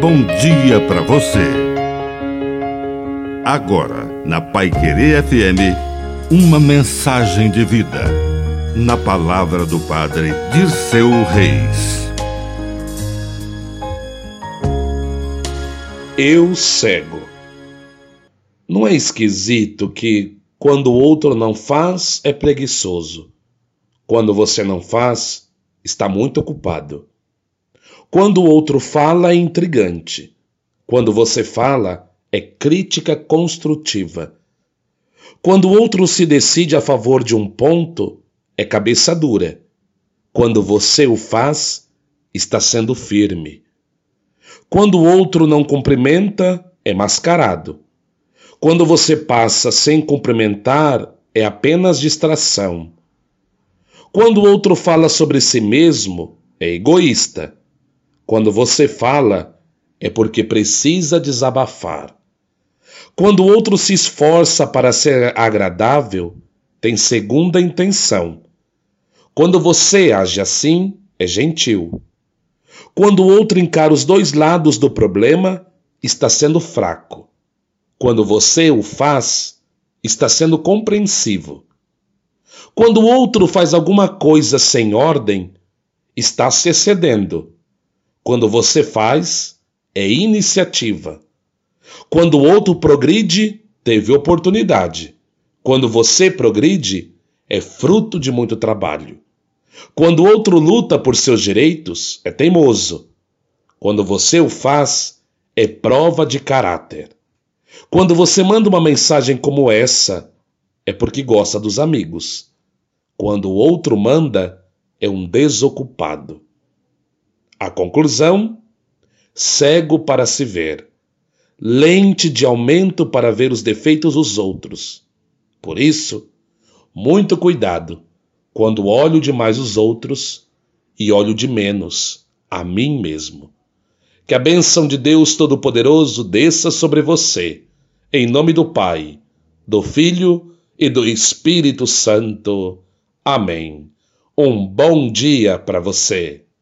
bom dia para você. Agora, na Pai Querer FM, uma mensagem de vida. Na palavra do Padre Dirceu Reis. Eu cego. Não é esquisito que quando o outro não faz, é preguiçoso. Quando você não faz, está muito ocupado. Quando o outro fala, é intrigante. Quando você fala, é crítica construtiva. Quando o outro se decide a favor de um ponto, é cabeça dura. Quando você o faz, está sendo firme. Quando o outro não cumprimenta, é mascarado. Quando você passa sem cumprimentar, é apenas distração. Quando o outro fala sobre si mesmo, é egoísta. Quando você fala, é porque precisa desabafar. Quando o outro se esforça para ser agradável, tem segunda intenção. Quando você age assim, é gentil. Quando o outro encara os dois lados do problema, está sendo fraco. Quando você o faz, está sendo compreensivo. Quando o outro faz alguma coisa sem ordem, está se excedendo. Quando você faz, é iniciativa. Quando o outro progride, teve oportunidade. Quando você progride, é fruto de muito trabalho. Quando o outro luta por seus direitos, é teimoso. Quando você o faz, é prova de caráter. Quando você manda uma mensagem como essa, é porque gosta dos amigos. Quando o outro manda, é um desocupado. A conclusão: cego para se ver, lente de aumento para ver os defeitos dos outros. Por isso, muito cuidado quando olho demais os outros e olho de menos a mim mesmo. Que a bênção de Deus Todo-Poderoso desça sobre você, em nome do Pai, do Filho e do Espírito Santo. Amém. Um bom dia para você.